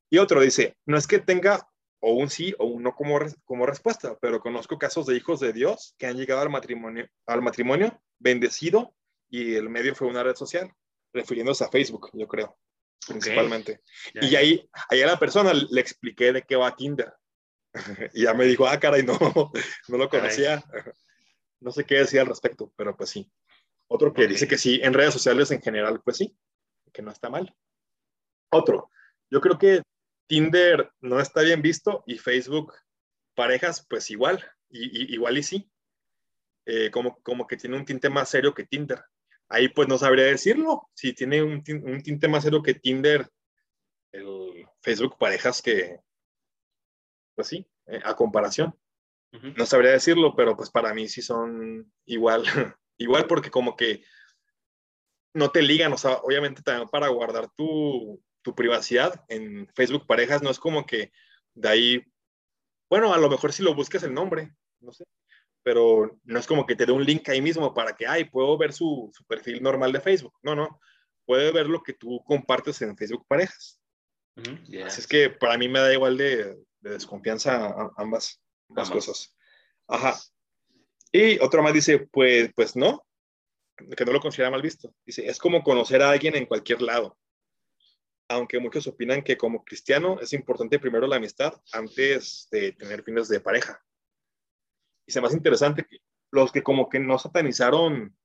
Y otro dice, no es que tenga o un sí o un no como, como respuesta, pero conozco casos de hijos de Dios que han llegado al matrimonio, al matrimonio bendecido y el medio fue una red social, refiriéndose a Facebook, yo creo, principalmente. Y ahí, ahí a la persona le expliqué de qué va Tinder. y ya me dijo, ah, caray, no, no lo conocía. No sé qué decía al respecto, pero pues sí. Otro que dice que sí, en redes sociales en general, pues sí, que no está mal. Otro, yo creo que Tinder no está bien visto y Facebook parejas, pues igual, y, igual y sí. Eh, como, como que tiene un tinte más serio que Tinder. Ahí pues no sabría decirlo. Si tiene un, un tinte más serio que Tinder, el Facebook parejas que, pues sí, eh, a comparación. No sabría decirlo, pero pues para mí sí son igual, igual porque como que no te ligan, o sea, obviamente también para guardar tu, tu privacidad en Facebook parejas no es como que De ahí, bueno, a lo mejor si lo buscas el nombre, no sé, pero no es como que te dé un link ahí mismo para que, ay, puedo ver su, su perfil normal de Facebook. No, no, puede ver lo que tú compartes en Facebook Parejas. Así es que para mí me da igual de, de desconfianza ambas, ambas cosas. Ajá. Y otro más dice, pues, pues no, que no lo considera mal visto. Dice, es como conocer a alguien en cualquier lado. Aunque muchos opinan que como cristiano es importante primero la amistad antes de tener fines de pareja. Y se más interesante que los que como que no satanizaron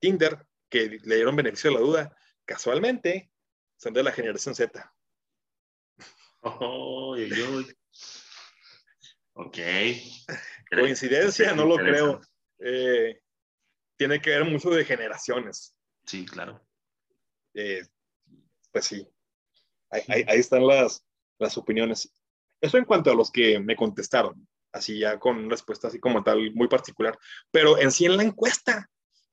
Tinder, que le dieron beneficio de la duda, casualmente son de la generación Z. Oh, Ok. Coincidencia, no lo creo. Eh, tiene que ver mucho de generaciones. Sí, claro. Eh, pues sí. Ahí, están las, las opiniones. Eso en cuanto a los que me contestaron, así ya con respuesta así como tal, muy particular. Pero en sí en la encuesta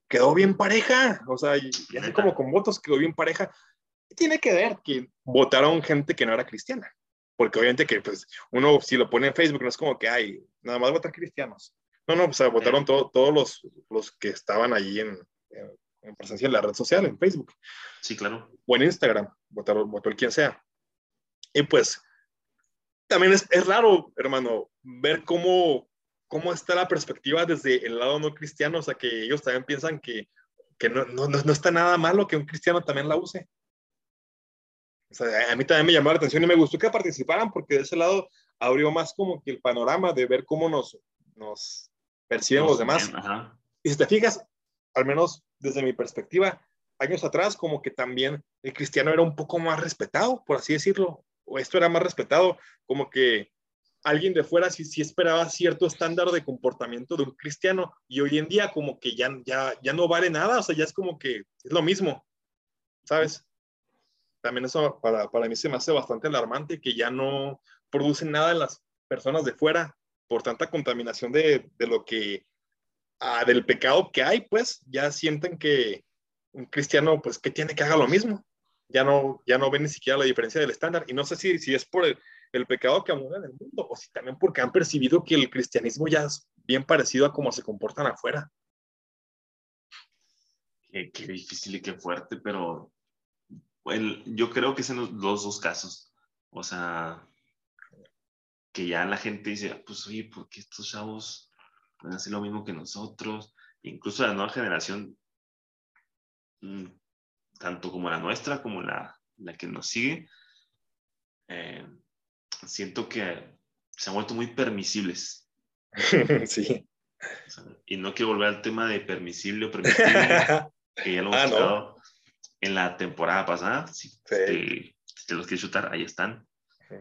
quedó bien pareja, o sea, y, así como con votos quedó bien pareja. Tiene que ver que votaron gente que no era cristiana, porque obviamente que pues uno si lo pone en Facebook no es como que hay, nada más votar cristianos. No, no, o sea, votaron todos los, los que estaban allí en, en, presencia en la red social, en Facebook. Sí, claro. O en Instagram, votaron, votó el quien sea. Y pues, también es, es raro, hermano, ver cómo, cómo está la perspectiva desde el lado no cristiano, o sea, que ellos también piensan que, que no, no, no está nada malo que un cristiano también la use. O sea, a mí también me llamó la atención y me gustó que participaran porque de ese lado abrió más como que el panorama de ver cómo nos, nos perciben los demás. Y si te fijas, al menos desde mi perspectiva, años atrás, como que también el cristiano era un poco más respetado, por así decirlo, o esto era más respetado, como que alguien de fuera sí, esperaba cierto estándar de comportamiento de un cristiano, y hoy en día como que ya, ya, ya no vale nada, o sea, ya es como que es lo mismo, ¿sabes? También eso para, para mí se me hace bastante alarmante que ya no producen nada en las personas de fuera por tanta contaminación de, de lo que, ah, del pecado que hay, pues ya sienten que un cristiano, pues que tiene que haga lo mismo. Ya no, ya no ven ni siquiera la diferencia del estándar. Y no sé si, si es por el, el pecado que abunda en el mundo o si también porque han percibido que el cristianismo ya es bien parecido a cómo se comportan afuera. Qué, qué difícil y qué fuerte, pero el, yo creo que es en los dos casos. O sea, que ya la gente dice, pues oye, ¿por qué estos chavos pueden hacer lo mismo que nosotros? Incluso la nueva generación, mm, tanto como la nuestra, como la, la que nos sigue, eh, siento que se han vuelto muy permisible Sí. y no quiero volver al tema de permisible o permisible, que ya lo hemos ah, en la temporada pasada. Si, te, los quieres chutar, ahí están.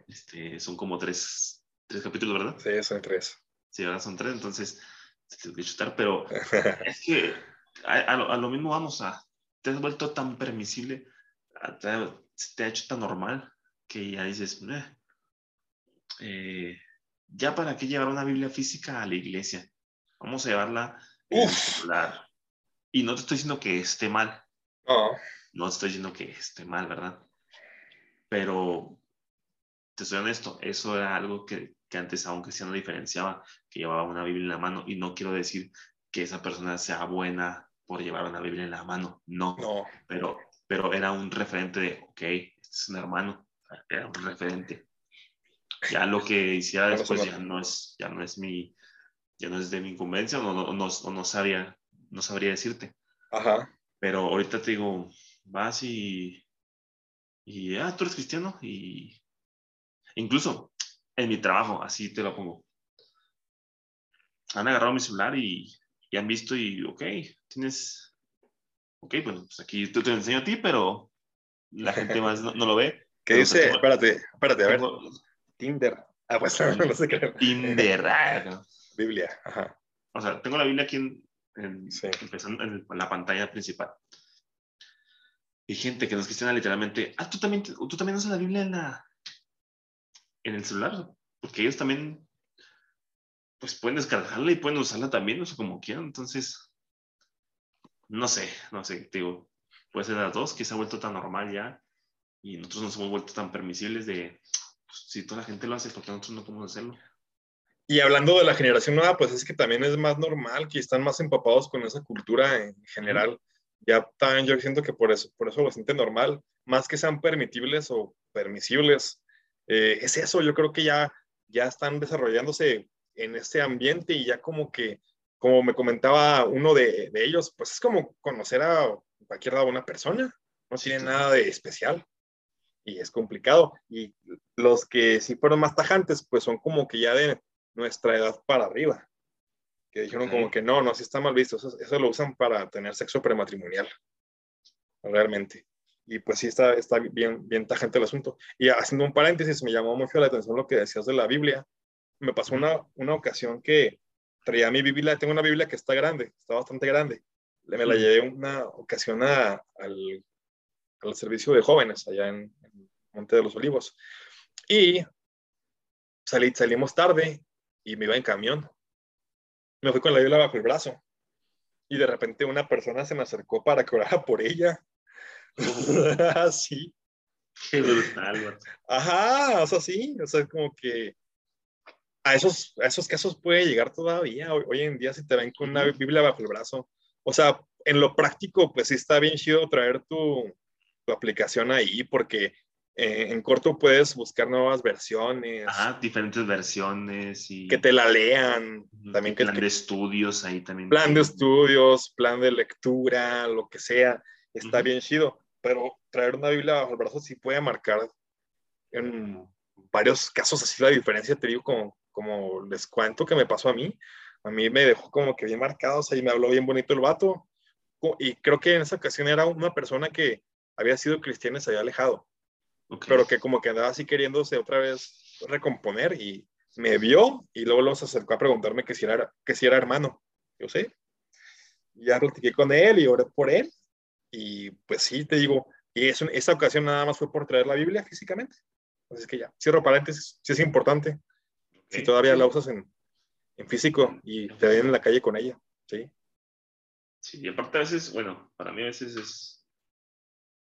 Este, son como tres, tres capítulos, ¿verdad? Sí, son tres. Sí, ahora son tres, entonces te que chutar, pero es que a, lo, mismo vamos a, te has vuelto tan permisible, te, te ha hecho tan normal que ya dices, eh, ya para qué llevar una Biblia física a la iglesia, vamos a llevarla en el celular. Y no te estoy diciendo que esté mal. No. No te estoy diciendo que esté mal, ¿verdad? Pero te soy honesto, eso era algo que, que antes a un cristiano diferenciaba, que llevaba una Biblia en la mano, y no quiero decir que esa persona sea buena por llevar una Biblia en la mano, no, no. Pero, pero era un referente de, ok, este es un hermano, era un referente. Ya lo que hiciera después ya no es, ya no es mi, ya no es de mi incumbencia, o no, no, no, sabría, no sabría decirte. Ajá. Pero ahorita te digo, vas y, y, ah, tú eres cristiano y Incluso en mi trabajo, así te lo pongo. Han agarrado mi celular y, han visto y, ok, tienes, ok, bueno, pues aquí te, te enseño a ti, pero la gente más no, lo ve. ¿Qué dice? espérate, espérate, a ver. Tinder. Ah, pues no sé qué. Tinder. Ah, Biblia, ajá. O sea, tengo la Biblia aquí en, en, empezando en, la pantalla principal. Y gente que nos cristiana literalmente, ah, tú también, tú también usas la Biblia en la, en el celular, porque ellos también pues pueden descargarla y pueden usarla también, o sea, como quieran. Entonces, no sé, no sé, digo, puede ser las dos, que se ha vuelto tan normal ya y nosotros nos hemos vuelto tan permisibles de, pues, si toda la gente lo hace, ¿por qué nosotros no podemos hacerlo? Y hablando de la generación nueva, pues es que también es más normal que están más empapados con esa cultura en general. Ya también yo siento que por eso, por eso lo siente normal, más que sean permitibles o permisibles. Eh, es eso, yo creo que ya, ya están desarrollándose en este ambiente y ya como que, como me comentaba uno de, de ellos, pues es como conocer a cualquier una persona, no tiene nada de especial y es complicado. Y los que sí fueron más tajantes, pues son como que ya de nuestra edad para arriba, que dijeron como que no, no, así está mal visto, eso, eso, lo usan para tener sexo prematrimonial, realmente. Y pues sí está, está bien, bien tajante el asunto. Y haciendo un paréntesis, me llamó mucho la atención lo que decías de la Biblia. Me pasó una, una ocasión que traía mi Biblia, tengo una Biblia que está grande, está bastante grande. Me la llevé una ocasión a, al, al servicio de jóvenes allá en, en Monte de los Olivos. Y salí, salimos tarde y me iba en camión. Me fui con la Biblia bajo el brazo. Y de repente una persona se me acercó para que orara por ella. sí. Qué brutal, Ajá, o sea, sí, o sea, como que a esos, a esos casos puede llegar todavía. Hoy, hoy en día si te ven con una Biblia bajo el brazo. O sea, en lo práctico, pues sí está bien chido traer tu, tu aplicación ahí porque eh, en corto puedes buscar nuevas versiones. Ajá, diferentes versiones y... Que te la lean. También plan que, de estudios ahí también. Plan de estudios, plan de lectura, lo que sea. Está uh -huh. bien chido. Pero traer una Biblia bajo el brazo sí puede marcar en varios casos así la diferencia. Te digo, como, como les cuento que me pasó a mí. A mí me dejó como que bien marcado, o sea, y me habló bien bonito el vato. Y creo que en esa ocasión era una persona que había sido cristiana y se había alejado. Okay. Pero que como que andaba así queriéndose otra vez recomponer y me vio y luego, se acercó a preguntarme que si era, que si era hermano. Yo sé. Ya platiqué con él y oré por él. Y pues sí, te digo, y eso, esa ocasión nada más fue por traer la Biblia físicamente. Así que ya, cierro paréntesis, sí es importante. Si todavía la usas en, en físico y te ven en la calle con ella. Sí. Sí, y aparte a veces, bueno, para mí a veces es...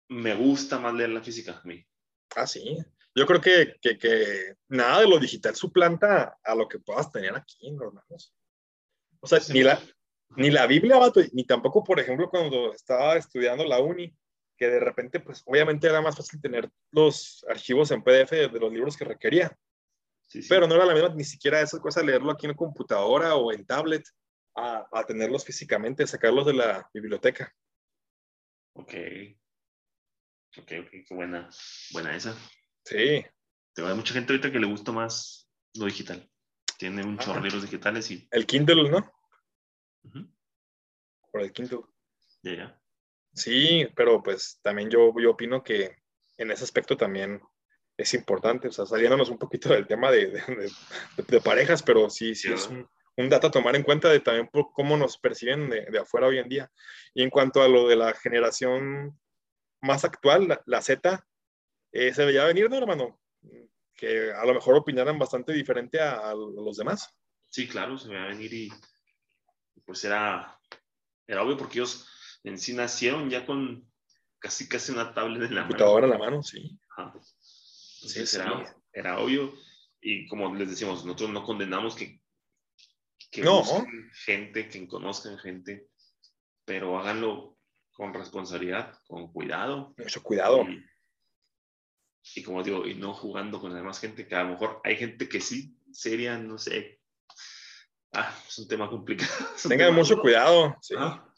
Me gusta más leer la física a mí. Ah, sí. Yo creo que, que, que, nada de lo digital suplanta a lo que puedas tener aquí, hermanos. O sea, sí. ni, la, ni la Biblia, vato, ni tampoco, por ejemplo, cuando estaba estudiando la uni, que de repente, pues obviamente era más fácil tener los archivos en PDF de los libros que requería. Sí, sí. Pero no era la misma ni siquiera esa cosa leerlo aquí en computadora o en tablet a, a tenerlos físicamente, sacarlos de la biblioteca. Ok. Ok, ok, qué buena, buena esa. Sí. Te hay mucha gente ahorita que le gusta más lo digital. Tiene un chorro de libros digitales y. El Kindle, ¿no? Uh -huh. Por el Kindle. Ya, yeah, ya. Yeah. Sí, pero pues también yo, yo opino que en ese aspecto también es importante, o sea, saliéndonos un poquito del tema de, de, de, de parejas, pero sí, sí, es un, un, dato a tomar en cuenta de también por cómo nos perciben de, afuera hoy en día. Y en cuanto a lo de la generación más actual, la, la Z, eh, se veía venir, ¿no, hermano? Que a lo mejor opinaran bastante diferente a, a los demás. Sí, claro, se veía venir y pues era, era obvio porque ellos en sí nacieron ya con casi casi una tablet en la computadora en la mano, sí. Entonces sí, era, obvio y como les decimos, nosotros no condenamos que, que no. gente, que conozcan gente, pero háganlo con responsabilidad, con cuidado. Mucho cuidado. Y, y, como digo, y no jugando con la demás gente, que a lo mejor hay gente que sí, seria, no sé. Ah, es un tema complicado. Tengan mucho cuidado, sí. Ah.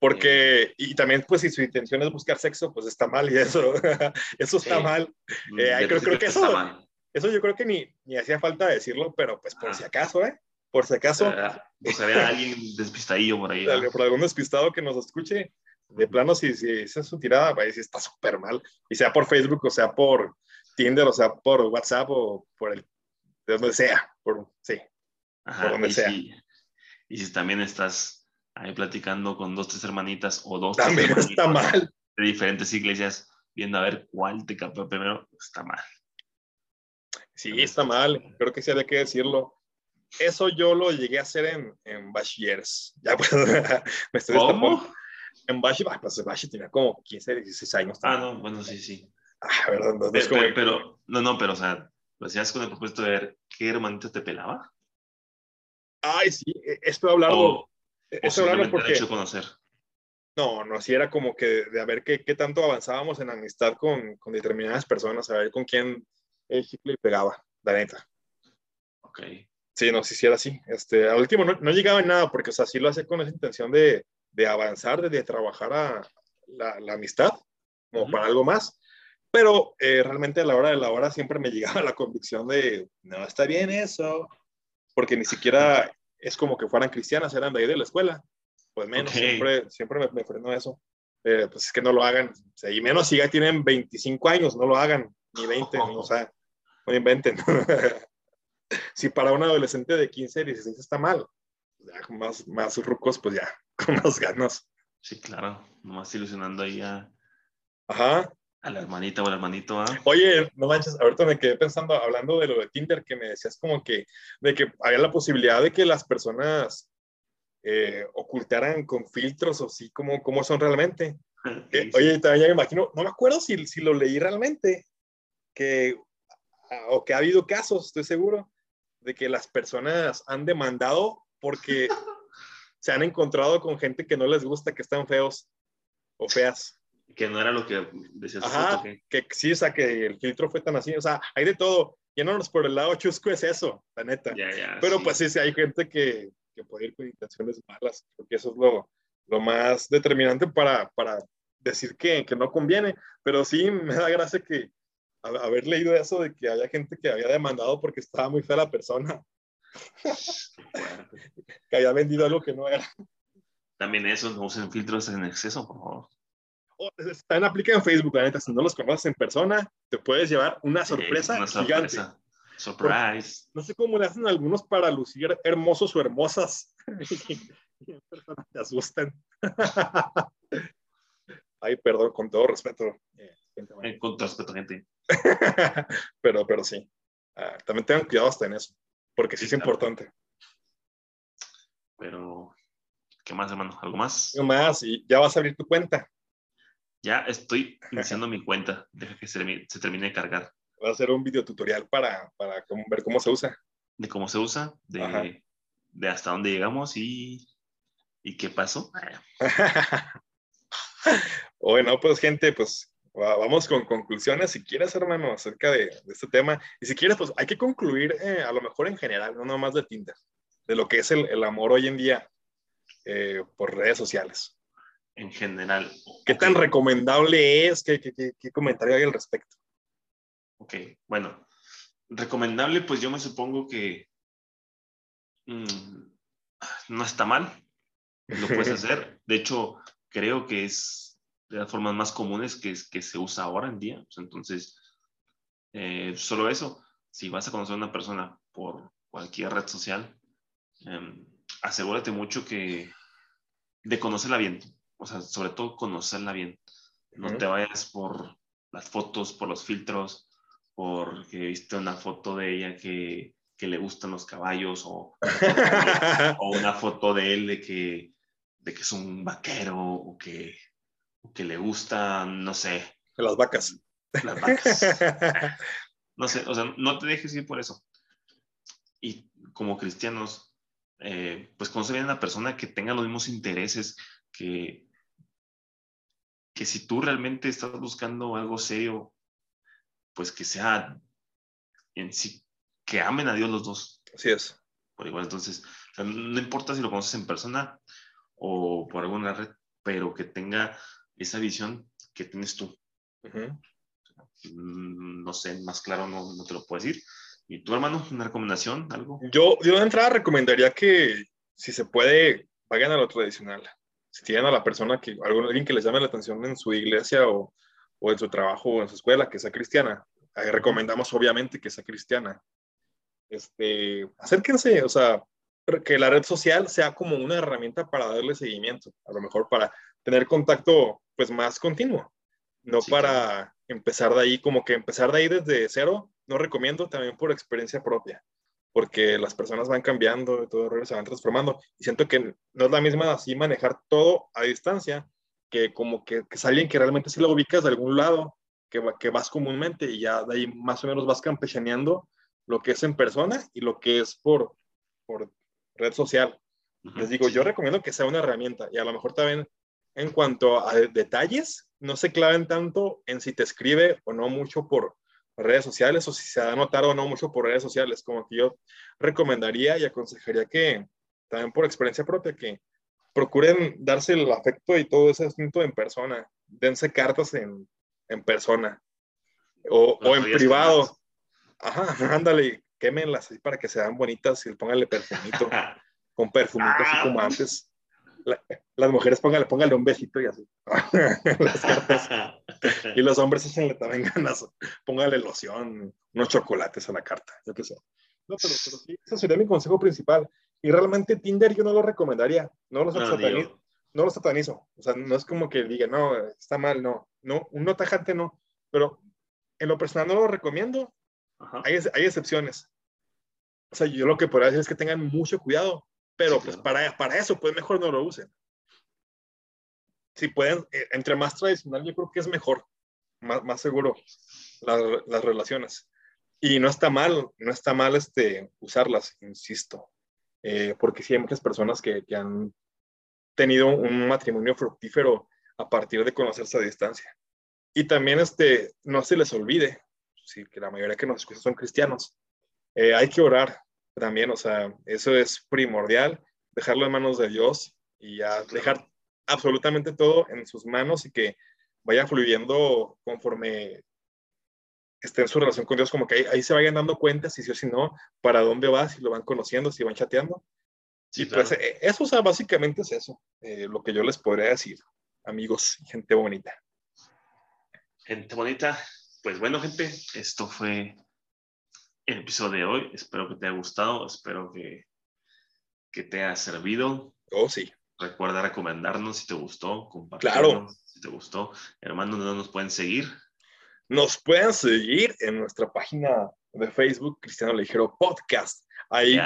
Porque, y también, pues, si su intención es buscar sexo, pues está mal, y eso, eso está sí. mal. Eh, creo, creo, que eso, eso yo creo que ni, ni hacía falta decirlo, pero pues por ah. si acaso, ¿eh? Por si acaso. O sea, o sea había alguien despistadillo por ahí. ¿no? Por algún despistado que nos escuche, de plano, si, si esa es su tirada, pues está súper mal. Y sea por Facebook, o sea por Tinder, o sea por WhatsApp, o por el, de donde sea, por, sí, Ajá, por donde y sea. Si, y si también estás ahí platicando con dos, tres hermanitas o dos, También tres está mal. de diferentes iglesias, viendo a ver cuál te capó primero, está mal. Sí, está mal. Creo que sí había que decirlo. Eso yo lo llegué a hacer en, en Bachilleres. Ya pues, me estoy ¿Cómo? En Bashi, pues Bashi tenía como 15, 16 años. Ah, no, bueno, sí, sí. Ah, ¿verdad? No, no es Pero, como- pero- no, no, pero, o sea, lo hacías con el propósito de ver qué hermanito te pelaba. Ay, sí, e- esto de hablarlo. O, o esto de hablarlo simplemente el porque. hecho de conocer. No, no, sí era como que de a ver qué, qué tanto avanzábamos en amistad con, con determinadas personas, a ver con quién el chicle pegaba, la neta. Ok. Sí, no, sí, sí era así. Este, al último no, no llegaba en nada, porque, o sea, sí lo hacía con esa intención de, de avanzar, de, de trabajar a la, la amistad, como para algo más. Pero eh, realmente a la hora de la hora siempre me llegaba la convicción de, no, está bien eso, porque ni siquiera es como que fueran cristianas, eran de ahí de la escuela. Pues menos, Ok. siempre, siempre me, me frenó eso. Eh, pues es que no lo hagan, o sea, y menos si ya tienen 25 años, no lo hagan, ni 20, o sea, no inventen. si para un adolescente de 15, 16 está mal, ya con más, más rucos, pues ya, con más ganas. Sí, claro. Nomás ilusionando ahí a, Ajá. A la hermanita o al hermanito. ¿ah? Oye, no manches, ahorita me quedé pensando, hablando de lo de Tinder, que me decías como que, de que había la posibilidad de que las personas eh, ocultaran con filtros o sí, como, como son realmente. ¿Qué Eh, oye, también ya me imagino, no me acuerdo si, si lo leí realmente, que, o que ha habido casos, estoy seguro, de que las personas han demandado porque se han encontrado con gente que no les gusta, que están feos o feas. Que no era lo que decía su Ajá. ¿qué? que sí, o sea, que el filtro fue tan así, o sea, hay de todo. Yéndonos por el lado chusco es eso, la neta. Pero sí. pues sí, sí, hay gente que, que puede ir con intenciones malas, porque eso es lo, lo más determinante para, para decir que, que no conviene. Pero sí, me da gracia que a- haber leído eso de que haya gente que había demandado porque estaba muy fea la persona, que había vendido algo que no era. También eso, no usen filtros en exceso, por favor. Están aplica en Facebook, la neta, si no los conoces en persona, te puedes llevar una sorpresa Eh, una gigante. sorpresa. Surprise. No sé cómo le hacen algunos para lucir hermosos o hermosas. Te asustan. Ay, perdón, con todo respeto. eh, Eh, con todo respeto, gente. pero, pero sí. Ah, también tengan cuidado hasta en eso, porque sí, Sí, es claro. importante. Pero, ¿qué más, hermano? ¿Algo más? No más, y ya vas a abrir tu cuenta. Ya estoy iniciando mi cuenta. Deja que se, termine- se termine de cargar. Vas a hacer un video tutorial para, para cómo- ver cómo se usa. De cómo se usa, de, de hasta dónde llegamos y, y qué pasó. Bueno, pues gente, pues va- vamos con conclusiones si quieres, hermano, acerca de, de este tema. Y si quieres, pues hay que concluir eh, a lo mejor en general, no nomás de Tinder, de lo que es el, el amor hoy en día eh, por redes sociales. En general. ¿Qué tan recomendable es? ¿Qué, qué, qué- qué comentario hay al respecto? Ok, bueno. Recomendable, pues yo me supongo que mm, no está mal. Lo puedes hacer. De hecho, creo que es de las formas más comunes que, que se usa ahora en día. Pues, entonces, eh, solo eso. Si vas a conocer a una persona por cualquier red social, em, asegúrate mucho que de conocerla bien. O sea, sobre todo conocerla bien. No Ujú. te vayas por las fotos, por los filtros, porque viste una foto de ella que, que le gustan los caballos o, o una foto de él de que, de que es un vaquero o que, o que le gusta, no sé, Las vacas. las vacas. No sé, o sea, no te dejes ir por eso. Y como cristianos, eh, pues conoce bien a una persona que tenga los mismos intereses, que, que si tú realmente estás buscando algo serio, pues que sea en sí, que amen a Dios los dos Así es. por igual. Entonces, o sea, no importa si lo conoces en persona o por alguna red, pero que tenga esa visión que tienes tú. Mm, No sé, más claro no, no te lo puedo decir. ¿Y tu hermano, una recomendación, algo? Yo, yo de entrada recomendaría que, si se puede, vayan a lo tradicional. Si tienen a la persona que, alguien que les llame la atención en su iglesia o, o en su trabajo o en su escuela, que sea cristiana, ahí recomendamos obviamente que sea cristiana. Este, acérquense, o sea, que la red social sea como una herramienta para darle seguimiento, a lo mejor para tener contacto pues más continuo, no Sí, para empezar de ahí, como que empezar de ahí desde cero, no recomiendo también por experiencia propia porque las personas van cambiando, todo se van transformando. Y siento que no es la misma así manejar todo a distancia, que como que, que es alguien que realmente sí lo ubicas de algún lado que, que vas comúnmente y ya de ahí más o menos vas campechaneando lo que es en persona y lo que es por, por red social. Les digo, yo recomiendo que sea una herramienta y a lo mejor también en cuanto a detalles, no se claven tanto en si te escribe o no mucho por redes sociales o si se ha notado o no mucho por redes sociales, como que yo recomendaría y aconsejaría que, también por experiencia propia, que procuren darse el afecto y todo ese asunto en persona, dense cartas en, en persona. O, o en privado. Ajá, ándale, quémenlas así para que sean bonitas y pónganle perfumito, con perfumito así como antes las mujeres póngale, póngale un besito y así. las cartas. Y los hombres échenle también ganas. Póngale loción, unos chocolates a la carta, yo qué sé. No, pero, pero sí, ese sería mi consejo principal. Y realmente Tinder yo no lo recomendaría. No lo, satanizo, no lo satanizo. O sea, no es como que diga, no, está mal, no. No, un no tajante no. Pero en lo personal no lo recomiendo. Hay, hay excepciones. O sea, yo lo que podría decir es que tengan mucho cuidado pero pues para, para eso, pues mejor no lo usen. Si pueden, eh, entre más tradicional, yo creo que es mejor, más, más seguro las, las relaciones. Y no está mal, no está mal este, usarlas, insisto, eh, porque sí hay muchas personas que, que, han tenido un matrimonio fructífero a partir de conocerse a distancia. Y también este, no se les olvide, sí, que la mayoría que nos escuchan son cristianos, eh, hay que orar, también, o sea, eso es primordial, dejarlo en manos de Dios y ya dejar absolutamente todo en sus manos y que vaya fluyendo conforme esté en su relación con Dios, como que ahí, se vayan dando cuenta si sí o si no, para dónde va, si lo van conociendo, si van chateando. Sí, pues eh, eso, o sea, básicamente es eso, eh, lo que yo les podría decir, amigos, gente bonita. Gente bonita, pues bueno, gente, esto fue el episodio de hoy. Espero que te haya gustado, espero que, que te haya servido. Oh, sí. Recuerda recomendarnos si te gustó, compartirnos si te gustó. Hermanos, ¿no nos pueden seguir? Nos pueden seguir en nuestra página de Facebook, Cristiano Ligero Podcast. Ahí,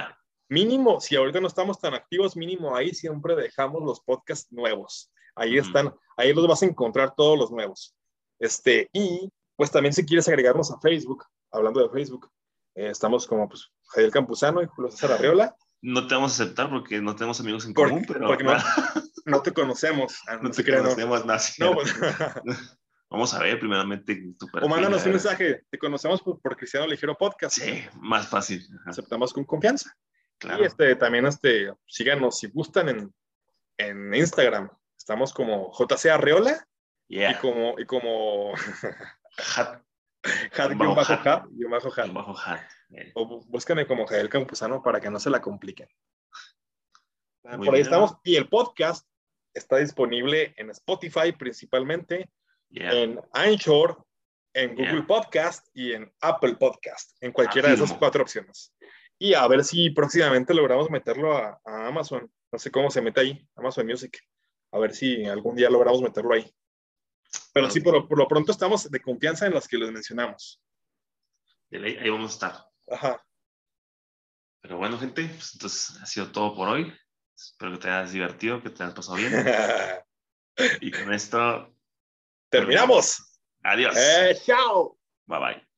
mínimo, si ahorita no estamos tan activos, mínimo ahí siempre dejamos los podcasts nuevos. Ahí están, ahí los vas a encontrar todos los nuevos. Este, y pues también si quieres agregarnos a Facebook, hablando de Facebook, eh, estamos como pues Javier Campuzano y Julio César Arreola. No te vamos a aceptar porque no tenemos amigos en común, pero... Porque no, te conocemos. Ah, no, te conocemos, no. no pues, Vamos a ver primeramente tu perfil. O mándanos un mensaje, te conocemos por, Cristiano Ligero Podcast. Sí, más fácil. Aceptamos con confianza. Claro. Y este, también este, síganos si gustan en, en Instagram. Estamos como JC Arreola y como, y como Hat, O búscame como Jael Campuzano para que no se la compliquen. Por ahí estamos. Y el podcast está disponible en Spotify principalmente, en Anchor, en Google Podcast y en Apple Podcast, en cualquiera de esas cuatro opciones. Y a ver si próximamente logramos meterlo a, a Amazon. No sé cómo se mete ahí, Amazon Music. A ver si algún día logramos meterlo ahí. Pero sí, por, lo pronto estamos de confianza en las que les mencionamos. ahí, vamos a estar. Ajá. Pero bueno, gente, pues entonces ha sido todo por hoy. Espero que te hayas divertido, que te hayas pasado bien. y con esto terminamos. Adiós. Eh, chao. Bye bye.